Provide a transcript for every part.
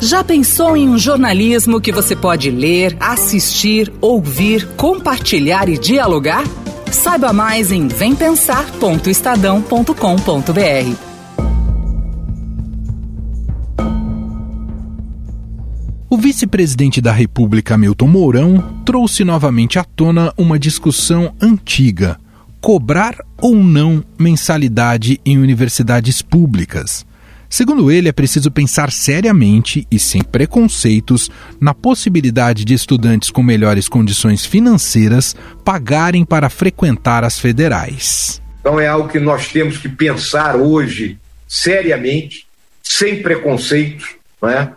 Já pensou em um jornalismo que você pode ler, assistir, ouvir, compartilhar e dialogar? Saiba mais em vempensar.estadão.com.br. O vice-presidente da República, Milton Mourão, trouxe novamente à tona uma discussão antiga: cobrar ou não mensalidade em universidades públicas. Segundo ele, é preciso pensar seriamente e sem preconceitos na possibilidade de estudantes com melhores condições financeiras pagarem para frequentar as federais. Então é algo que nós temos que pensar hoje seriamente, sem preconceitos, não é?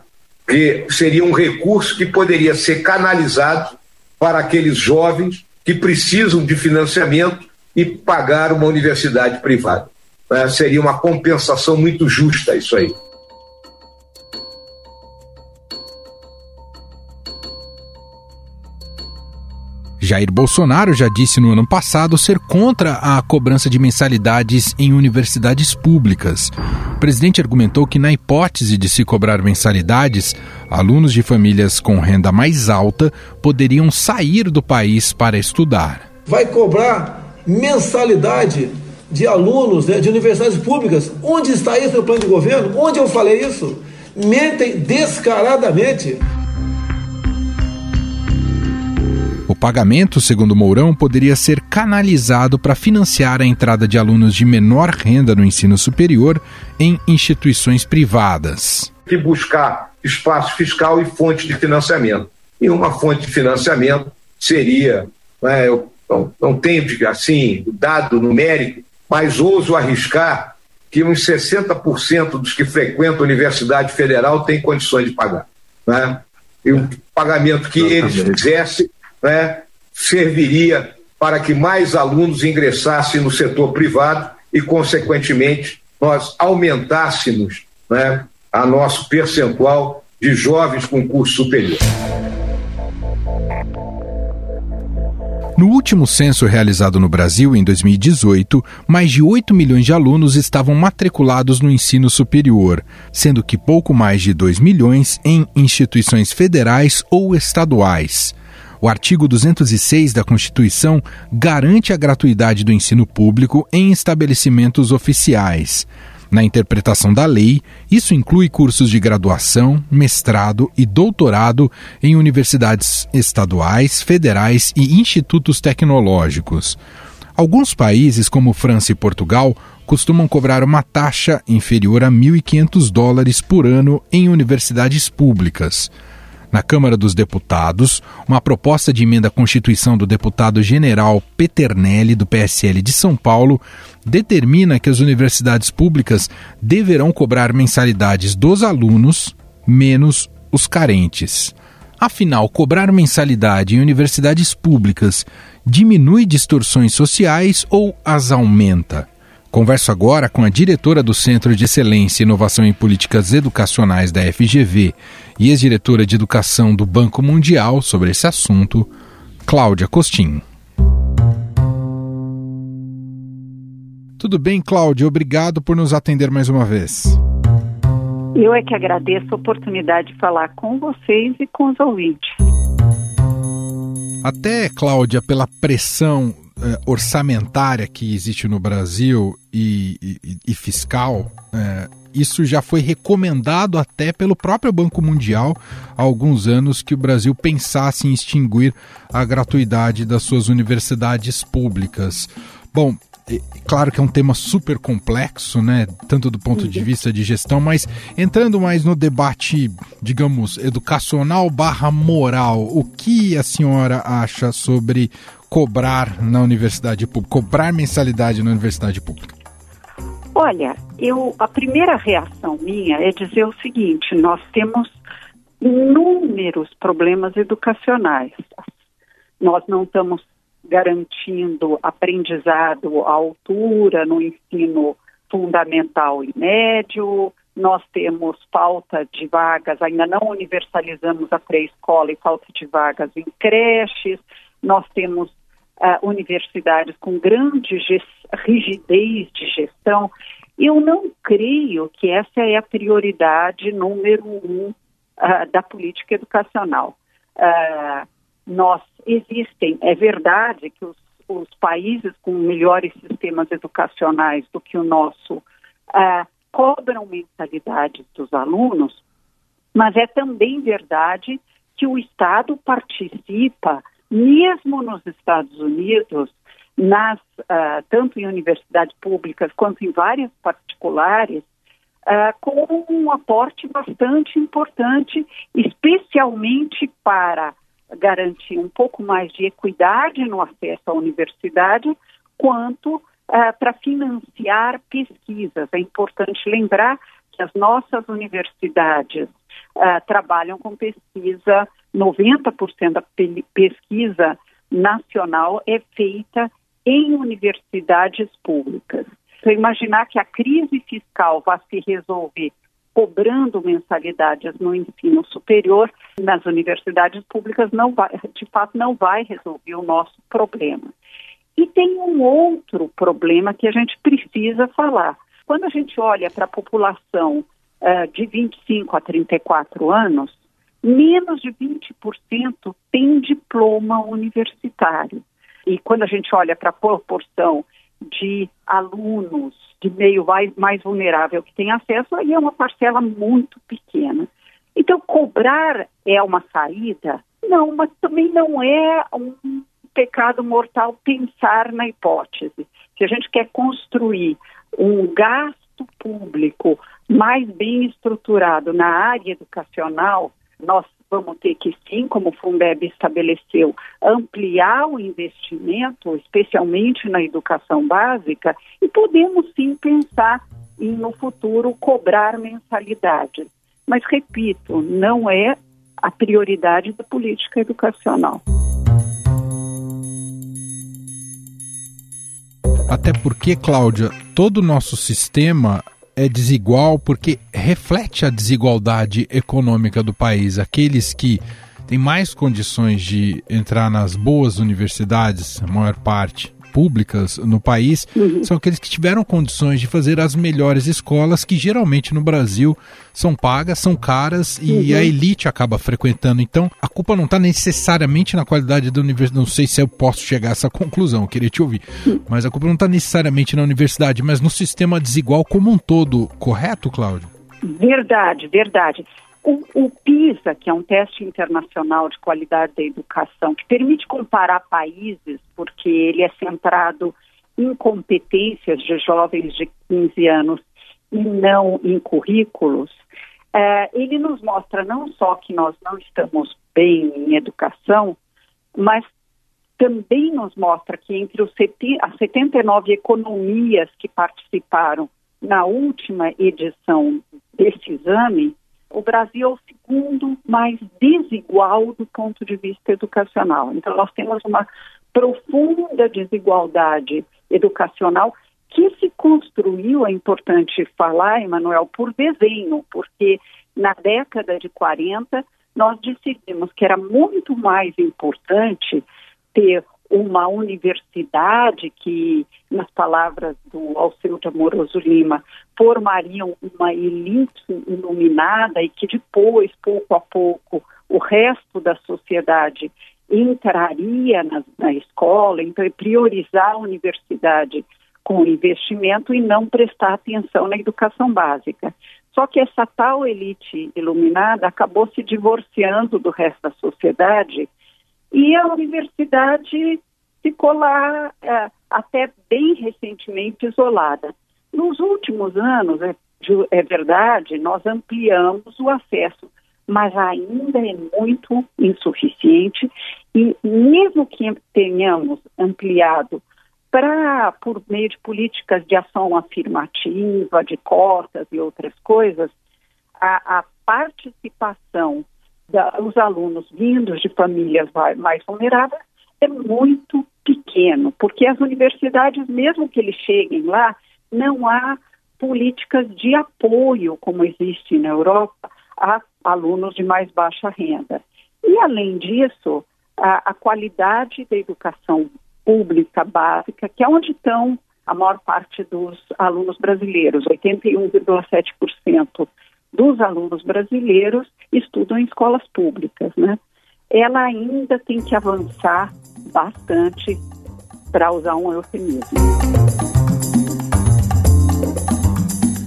que seria um recurso que poderia ser canalizado para aqueles jovens que precisam de financiamento e pagar uma universidade privada. É, seria uma compensação muito justa isso aí. Jair Bolsonaro já disse no ano passado ser contra a cobrança de mensalidades em universidades públicas. O presidente argumentou que, na hipótese de se cobrar mensalidades, alunos de famílias com renda mais alta poderiam sair do país para estudar. Vai cobrar mensalidade de alunos né, de universidades públicas. Onde está isso no plano de governo? Onde eu falei isso? Mentem descaradamente. O pagamento, segundo Mourão, poderia ser canalizado para financiar a entrada de alunos de menor renda no ensino superior em instituições privadas. Que buscar espaço fiscal e fonte de financiamento. E uma fonte de financiamento seria, né, eu não, não tenho assim dado numérico, mas ouso arriscar que uns 60% dos que frequentam a Universidade Federal têm condições de pagar. Né? E o pagamento que eles fizessem né, serviria para que mais alunos ingressassem no setor privado e, consequentemente, nós aumentássemos né, a nosso percentual de jovens com curso superior. No último censo realizado no Brasil, em 2018, mais de 8 milhões de alunos estavam matriculados no ensino superior, sendo que pouco mais de 2 milhões em instituições federais ou estaduais. O artigo 206 da Constituição garante a gratuidade do ensino público em estabelecimentos oficiais. Na interpretação da lei, isso inclui cursos de graduação, mestrado e doutorado em universidades estaduais, federais e institutos tecnológicos. Alguns países, como França e Portugal, costumam cobrar uma taxa inferior a 1.500 dólares por ano em universidades públicas. Na Câmara dos Deputados, uma proposta de emenda à Constituição do deputado general Peternelli, do PSL de São Paulo, determina que as universidades públicas deverão cobrar mensalidades dos alunos menos os carentes. Afinal, cobrar mensalidade em universidades públicas diminui distorções sociais ou as aumenta? Converso agora com a diretora do Centro de Excelência e Inovação em Políticas Educacionais da FGV e ex-diretora de Educação do Banco Mundial sobre esse assunto, Cláudia Costin. Tudo bem, Cláudia? Obrigado por nos atender mais uma vez. Eu é que agradeço a oportunidade de falar com vocês e com os ouvintes. Até, Cláudia, pela pressão eh, orçamentária que existe no Brasil e, e, e fiscal, eh, isso já foi recomendado até pelo próprio Banco Mundial há alguns anos que o Brasil pensasse em extinguir a gratuidade das suas universidades públicas. Bom, claro que é um tema super complexo, né? Tanto do ponto de vista de gestão, mas entrando mais no debate, digamos, educacional barra moral, o que a senhora acha sobre cobrar na universidade pública, cobrar mensalidade na universidade pública? Olha, eu a primeira reação minha é dizer o seguinte: nós temos inúmeros problemas educacionais. Nós não estamos garantindo aprendizado à altura no ensino fundamental e médio. Nós temos falta de vagas, ainda não universalizamos a pré-escola e falta de vagas em creches. Nós temos uh, universidades com grande rigidez de gestão. Eu não creio que essa é a prioridade número um uh, da política educacional. Uh, nós existem, é verdade que os, os, países com melhores sistemas educacionais do que o nosso uh, cobram mensalidades dos alunos, mas é também verdade que o Estado participa, mesmo nos Estados Unidos, nas, uh, tanto em universidades públicas quanto em várias particulares, uh, com um aporte bastante importante, especialmente para garantir um pouco mais de equidade no acesso à universidade, quanto uh, para financiar pesquisas. É importante lembrar que as nossas universidades trabalham com pesquisa, 90% da pesquisa nacional é feita em universidades públicas. Então, imaginar que a crise fiscal vai se resolver cobrando mensalidades no ensino superior nas universidades públicas não vai, de fato não vai resolver o nosso problema. E tem um outro problema que a gente precisa falar. Quando a gente olha para a população uh, de 25 a 34 anos, menos de 20% tem diploma universitário. E quando a gente olha para a proporção de alunos de meio mais, mais vulnerável que tem acesso, aí é uma parcela muito pequena. Então, cobrar é uma saída? Não, mas também não é um pecado mortal pensar na hipótese. Se a gente quer construir um gasto público mais bem estruturado na área educacional, nós vamos ter que, sim, como o Fundeb estabeleceu, ampliar o investimento, especialmente na educação básica, e podemos sim pensar em, no futuro, cobrar mensalidades. Mas, repito, não é a prioridade da política educacional. Até porque, Cláudia, todo o nosso sistema é desigual porque reflete a desigualdade econômica do país. Aqueles que têm mais condições de entrar nas boas universidades, a maior parte, públicas no país uhum. são aqueles que tiveram condições de fazer as melhores escolas, que geralmente no Brasil são pagas, são caras e uhum. a elite acaba frequentando. Então, a culpa não está necessariamente na qualidade da universidade. Não sei se eu posso chegar a essa conclusão, queria te ouvir. Uhum. Mas a culpa não está necessariamente na universidade, mas no sistema desigual como um todo. Correto, Cláudio? Verdade, verdade. O, o, PISA, que é um teste internacional de qualidade da educação, que permite comparar países, porque ele é centrado em competências de jovens de 15 anos e não em currículos, é, ele nos mostra não só que nós não estamos bem em educação, mas também nos mostra que entre os as 79 economias que participaram na última edição desse exame, o Brasil é o segundo mais desigual do ponto de vista educacional. Então, nós temos uma profunda desigualdade educacional que se construiu, é importante falar, Emanuel, por desenho, porque na década de 40 nós decidimos que era muito mais importante ter uma universidade que, nas palavras do Alceu de Amoroso Lima, formariam uma elite iluminada e que depois, pouco a pouco, o resto da sociedade entraria na, na escola, então é priorizar a universidade com investimento e não prestar atenção na educação básica. Só que essa tal elite iluminada acabou se divorciando do resto da sociedade e a universidade ficou lá é, até bem recentemente isolada. Nos últimos anos, é, é verdade, nós ampliamos o acesso, mas ainda é muito insuficiente e mesmo que tenhamos ampliado para por meio de políticas de ação afirmativa, de cotas e outras coisas, a, a participação dos alunos vindos de famílias mais vulneráveis é muito pequeno, porque as universidades, mesmo que eles cheguem lá, não há políticas de apoio, como existe na Europa, a alunos de mais baixa renda. E, além disso, a, a qualidade da educação pública básica, que é onde estão a maior parte dos alunos brasileiros, 81,7% dos alunos brasileiros estudam em escolas públicas, né? Ela ainda tem que avançar bastante, para usar um eufemismo.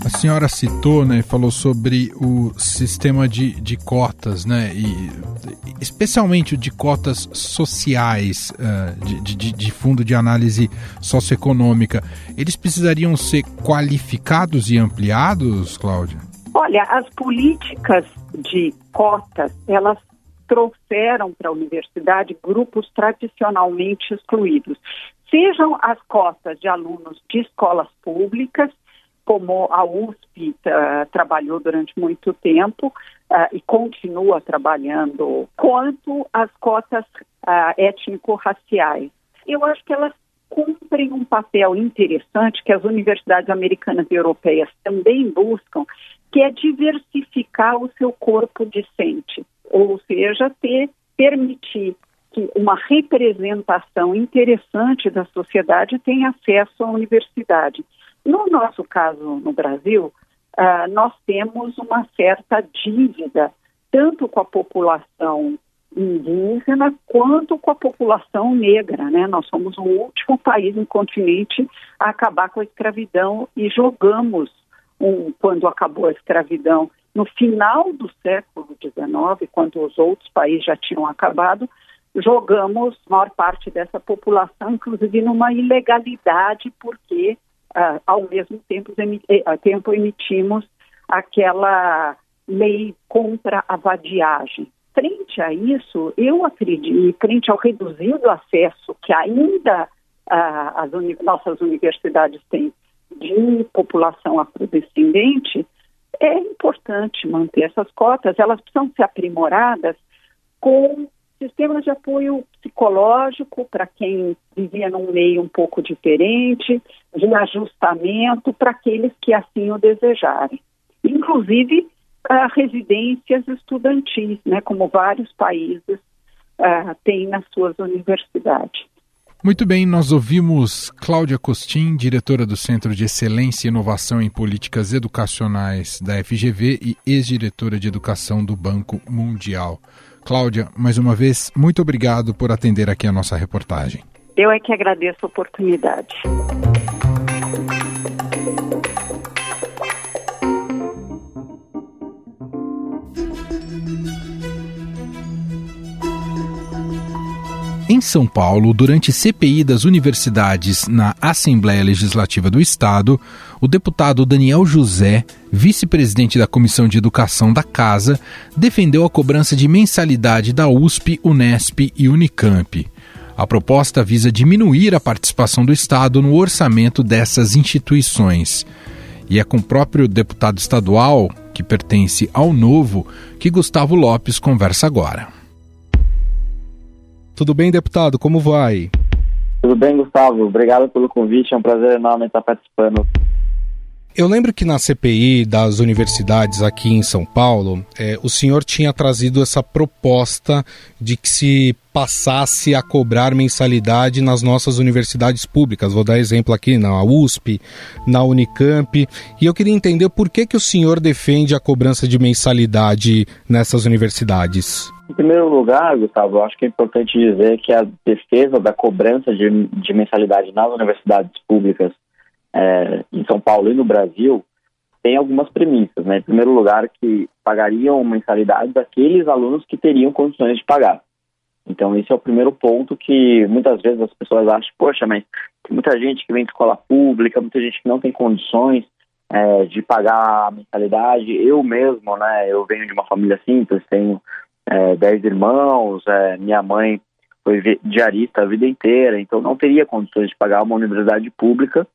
A senhora citou, né, falou sobre o sistema de, de cotas, né, e especialmente o de cotas sociais, uh, de, de, de fundo de análise socioeconômica. Eles precisariam ser qualificados e ampliados, Cláudia? Olha, as políticas de cotas, elas trouxeram para a universidade grupos tradicionalmente excluídos. Sejam as cotas de alunos de escolas públicas, como a USP uh, trabalhou durante muito tempo uh, e continua trabalhando, quanto as cotas uh, étnico-raciais. Eu acho que elas cumprem um papel interessante que as universidades americanas e europeias também buscam, que é diversificar o seu corpo docente, ou seja, ter, permitir que uma representação interessante da sociedade tenha acesso à universidade. No nosso caso, no Brasil, uh, nós temos uma certa dívida, tanto com a população indígena quanto com a população negra, né? Nós somos o último país no continente a acabar com a escravidão e jogamos um, quando acabou a escravidão no final do século XIX, quando os outros países já tinham acabado, jogamos maior parte dessa população, inclusive numa ilegalidade, porque uh, ao mesmo tempo, uh, tempo emitimos aquela lei contra a vadiagem. Frente a isso, eu acredito, frente ao reduzido acesso que ainda uh, as uni nossas universidades têm de população afrodescendente, é importante manter essas cotas, elas precisam ser aprimoradas com sistemas de apoio psicológico para quem vivia num meio um pouco diferente, de ajustamento para aqueles que assim o desejarem. Inclusive, uh, residências estudantis, né, como vários países uh, têm nas suas universidades. Muito bem, nós ouvimos Cláudia Costin, diretora do Centro de Excelência e Inovação em Políticas Educacionais da FGV e ex-diretora de Educação do Banco Mundial. Cláudia, mais uma vez, muito obrigado por atender aqui a nossa reportagem. Eu é que agradeço a oportunidade. São Paulo, durante CPI das universidades na Assembleia Legislativa do Estado, o deputado Daniel José, vice-presidente da Comissão de Educação da Casa, defendeu a cobrança de mensalidade da USP, Unesp e Unicamp. A proposta visa diminuir a participação do Estado no orçamento dessas instituições. E é com o próprio deputado estadual, que pertence ao Novo, que Gustavo Lopes conversa agora. Tudo bem, deputado? Como vai? Tudo bem, Gustavo. Obrigado pelo convite. É um prazer enorme estar participando. Eu lembro que na CPI das universidades aqui em São Paulo, é, o senhor tinha trazido essa proposta de que se passasse a cobrar mensalidade nas nossas universidades públicas. Vou dar exemplo aqui na USP, na Unicamp. E eu queria entender por que, que o senhor defende a cobrança de mensalidade nessas universidades. Em primeiro lugar, Gustavo, eu acho que é importante dizer que a defesa da cobrança de, de mensalidade nas universidades públicas é, em São Paulo e no Brasil tem algumas premissas. Né? Em primeiro lugar, que pagariam mensalidades aqueles alunos que teriam condições de pagar. Então, esse é o primeiro ponto que muitas vezes as pessoas acham, poxa, mas tem muita gente que vem de escola pública, muita gente que não tem condições é, de pagar a mensalidade. Eu mesmo, né, eu venho de uma família simples, tenho é, dez irmãos, é, minha mãe foi diarista a vida inteira, então não teria condições de pagar uma universidade pública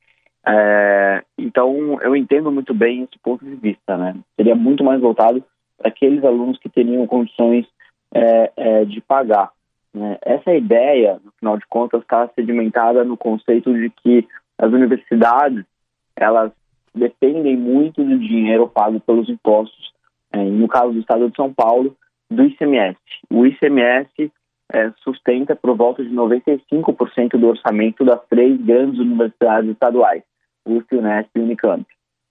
é, então, eu entendo muito bem esse ponto de vista, né? Seria muito mais voltado para aqueles alunos que teriam condições é, é, de pagar. Né? Essa ideia, no final de contas, está sedimentada no conceito de que as universidades, elas dependem muito do dinheiro pago pelos impostos, é, no caso do estado de São Paulo, do ICMS. O ICMS é, sustenta por volta de 95% do orçamento das três grandes universidades estaduais. USP, Unesp e Unicamp.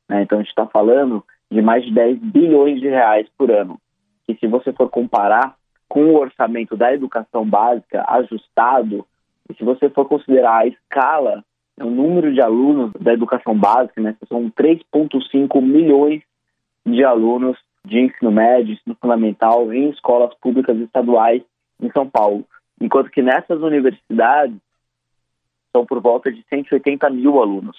Né? Então a gente está falando de mais de 10 bilhões de reais por ano. E se você for comparar com o orçamento da educação básica ajustado, e se você for considerar a escala, né, o número de alunos da educação básica, né, são 3,5 milhões de alunos de ensino médio, ensino fundamental em escolas públicas estaduais em São Paulo. Enquanto que nessas universidades são por volta de 180 mil alunos.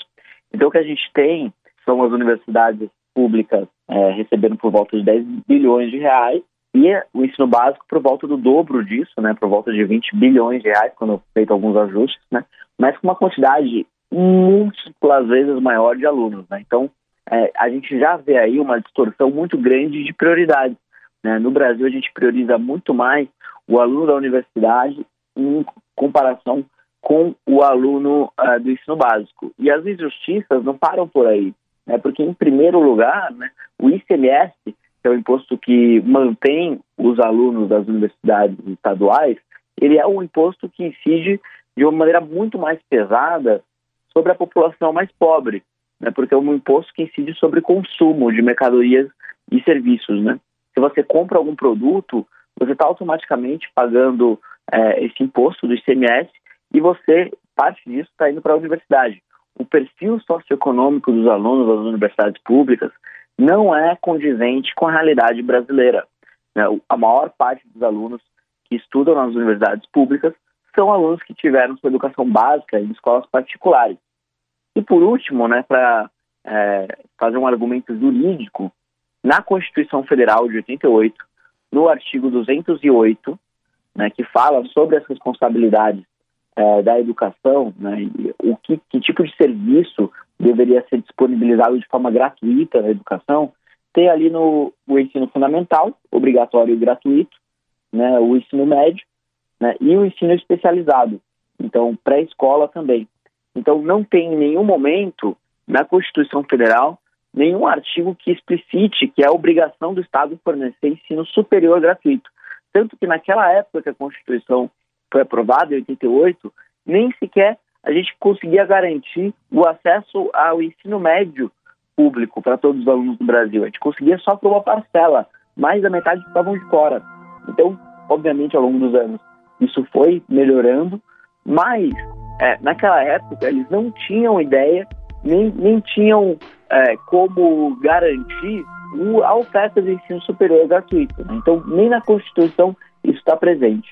Então, o que a gente tem são as universidades públicas é, recebendo por volta de 10 bilhões de reais e o ensino básico por volta do dobro disso, né, por volta de 20 bilhões de reais, quando feito alguns ajustes, né, mas com uma quantidade múltiplas vezes maior de alunos. Né? Então, é, a gente já vê aí uma distorção muito grande de prioridades. Né? No Brasil, a gente prioriza muito mais o aluno da universidade em comparação com o aluno uh, do ensino básico. E as injustiças não param por aí né? porque, em primeiro lugar, né, o ICMS, que é o imposto que mantém os alunos das universidades estaduais, ele é um imposto que incide de uma maneira muito mais pesada sobre a população mais pobre, né? porque é um imposto que incide sobre consumo de mercadorias e serviços. Né? Se você compra algum produto, você está automaticamente pagando é, esse imposto do ICMS e você, parte disso, está indo para a universidade o perfil socioeconômico dos alunos das universidades públicas não é condizente com a realidade brasileira. Né? A maior parte dos alunos que estudam nas universidades públicas são alunos que tiveram sua educação básica em escolas particulares. E por último, né, para é, fazer um argumento jurídico, na Constituição Federal de 88, no artigo 208, né, que fala sobre as responsabilidades é, da educação, né, o que, que, tipo de serviço deveria ser disponibilizado de forma gratuita na educação, tem ali no o ensino fundamental, obrigatório e gratuito, né, o ensino médio né, e o ensino especializado, então pré-escola também. Então não tem em nenhum momento na Constituição Federal nenhum artigo que explicite que é obrigação do Estado fornecer ensino superior gratuito. Tanto que naquela época que a Constituição foi aprovado em 88, nem sequer a gente conseguia garantir o acesso ao ensino médio público para todos os alunos do Brasil. A gente conseguia só para uma parcela, mais da metade estavam de fora. Então, obviamente, ao longo dos anos, isso foi melhorando, mas é, naquela época eles não tinham ideia, nem, nem tinham é, como garantir a oferta de ensino superior gratuito. Né? Então, nem na Constituição isso está presente.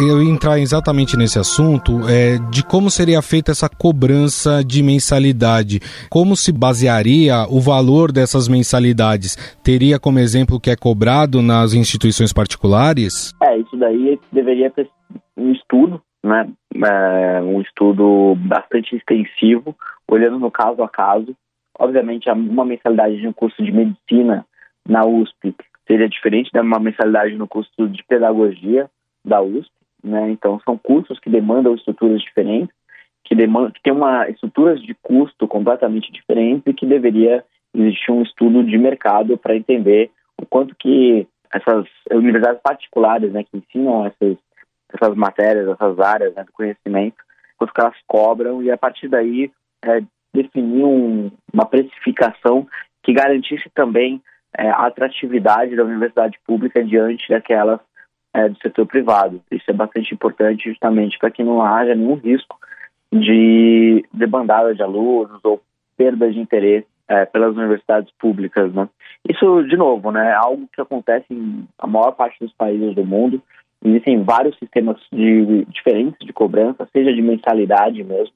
Eu entrar exatamente nesse assunto é, de como seria feita essa cobrança de mensalidade. Como se basearia o valor dessas mensalidades? Teria como exemplo o que é cobrado nas instituições particulares? É, isso daí deveria ter um estudo, né? É, um estudo bastante extensivo, olhando no caso a caso. Obviamente, uma mensalidade de um curso de medicina na USP seria diferente da uma mensalidade no curso de pedagogia da USP né? Então são cursos que demandam estruturas diferentes, que demandam, que tem uma estruturas de custo completamente diferentes e que deveria existir um estudo de mercado para entender o quanto que essas universidades particulares, né, que ensinam essas essas matérias, essas áreas né, do conhecimento, quanto que elas cobram e a partir daí é, definir um, uma precificação que garantisse também é, a atratividade da universidade pública diante daquelas é, do setor privado. Isso é bastante importante justamente para que não haja nenhum risco de debandada de alunos ou perda de interesse é, pelas universidades públicas. Né? Isso, de novo, né, é algo que acontece em a maior parte dos países do mundo. Existem vários sistemas de, diferentes de cobrança, seja de mensalidade mesmo,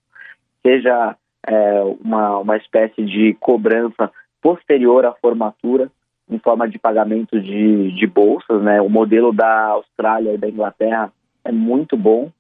seja é, uma, uma espécie de cobrança posterior à formatura, em forma de pagamento de, de bolsas, né? O modelo da Austrália e da Inglaterra é muito bom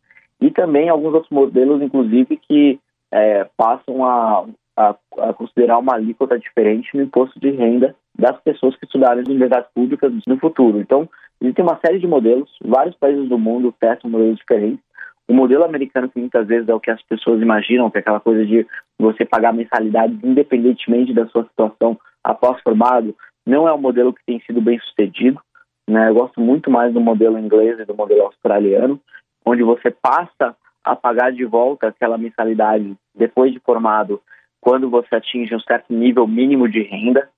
e também alguns outros modelos, inclusive, que é, passam a, a, a, considerar uma alíquota diferente no imposto de renda das pessoas que estudarem em universidades públicas no futuro. Então, existem uma série de modelos, vários países do mundo testam modelos diferentes. O modelo americano, que muitas vezes é o que as pessoas imaginam, que é aquela coisa de você pagar mensalidades independentemente da sua situação após formado, não é um modelo que tem sido bem sucedido. Né? Eu gosto muito mais do modelo inglês e do modelo australiano, onde você passa a pagar de volta aquela mensalidade depois de formado, quando você atinge um certo nível mínimo de renda,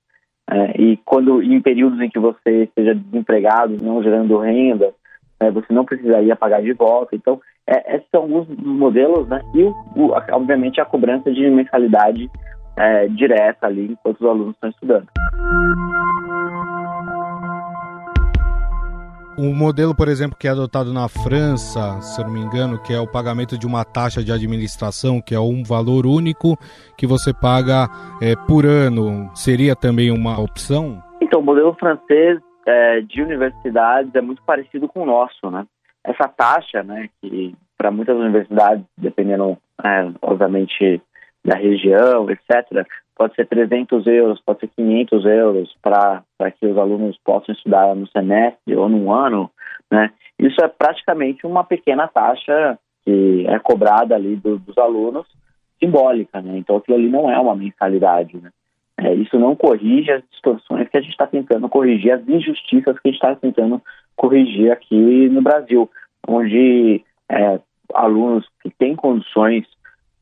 é, e quando em períodos em que você esteja desempregado, não gerando renda, é, você não precisaria pagar de volta. Então, é, esses são alguns modelos, né? E, o, o, obviamente, a cobrança de mensalidade é, direta ali enquanto os alunos estão estudando. O modelo, por exemplo, que é adotado na França, se eu não me engano, que é o pagamento de uma taxa de administração, que é um valor único que você paga é, por ano, seria também uma opção? Então, o modelo francês é, de universidades é muito parecido com o nosso, né? Essa taxa, né, que para muitas universidades, dependendo, é, obviamente, da região, etc., pode ser 300 euros, pode ser 500 euros para que os alunos possam estudar no semestre ou num ano, né? Isso é praticamente uma pequena taxa que é cobrada ali do, dos alunos, simbólica, né? Então aquilo ali não é uma mensalidade, né? É, isso não corrige as distorções que a gente está tentando corrigir, as injustiças que a gente está tentando corrigir aqui no Brasil, onde é, alunos que têm condições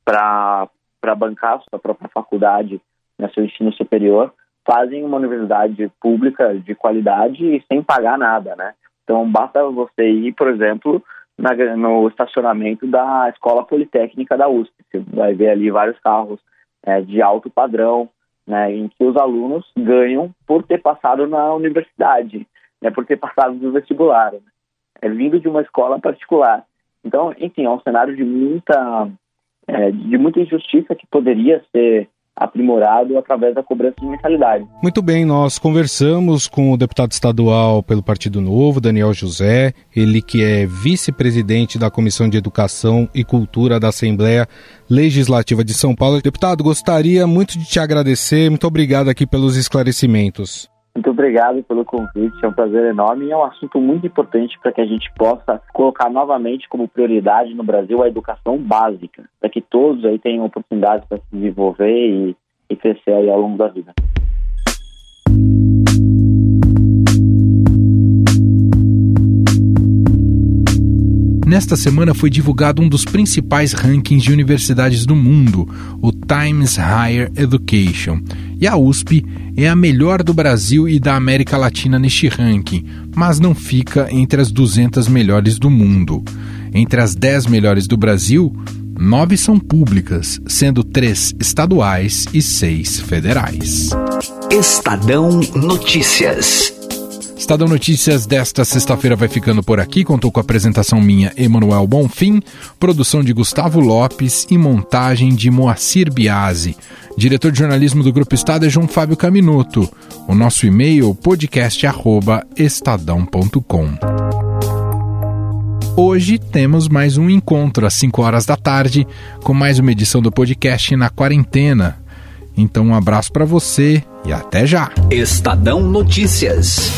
para para bancar sua própria faculdade no seu ensino superior, fazem uma universidade pública de qualidade e sem pagar nada, né? Então, basta você ir, por exemplo, na, no estacionamento da Escola Politécnica da USP. Você vai ver ali vários carros é, de alto padrão, né, em que os alunos ganham por ter passado na universidade, né, por ter passado no vestibular. Né? É vindo de uma escola particular. Então, enfim, é um cenário de muita é, de muita injustiça que poderia ser aprimorado através da cobrança de mensalidade. Muito bem, nós conversamos com o deputado estadual pelo Partido Novo, Daniel José, ele que é vice-presidente da Comissão de Educação e Cultura da Assembleia Legislativa de São Paulo. Deputado, gostaria muito de te agradecer, muito obrigado aqui pelos esclarecimentos. Muito obrigado pelo convite, é um prazer enorme e é um assunto muito importante para que a gente possa colocar novamente como prioridade no Brasil a educação básica, para que todos aí tenham oportunidades para se desenvolver e, e crescer aí ao longo da vida. Nesta semana foi divulgado um dos principais rankings de universidades do mundo, o Times Higher Education. E a USP é a melhor do Brasil e da América Latina neste ranking, mas não fica entre as 200 melhores do mundo. Entre as 10 melhores do Brasil, nove são públicas, sendo três estaduais e seis federais. Estadão Notícias. Estadão Notícias desta sexta-feira vai ficando por aqui. Contou com a apresentação minha, Emanuel Bonfim, produção de Gustavo Lopes e montagem de Moacir Biasi. Diretor de jornalismo do Grupo Estado é João Fábio Caminuto. O nosso e-mail podcast@estadão.com. Hoje temos mais um encontro às 5 horas da tarde com mais uma edição do podcast na quarentena. Então um abraço para você e até já. Estadão Notícias.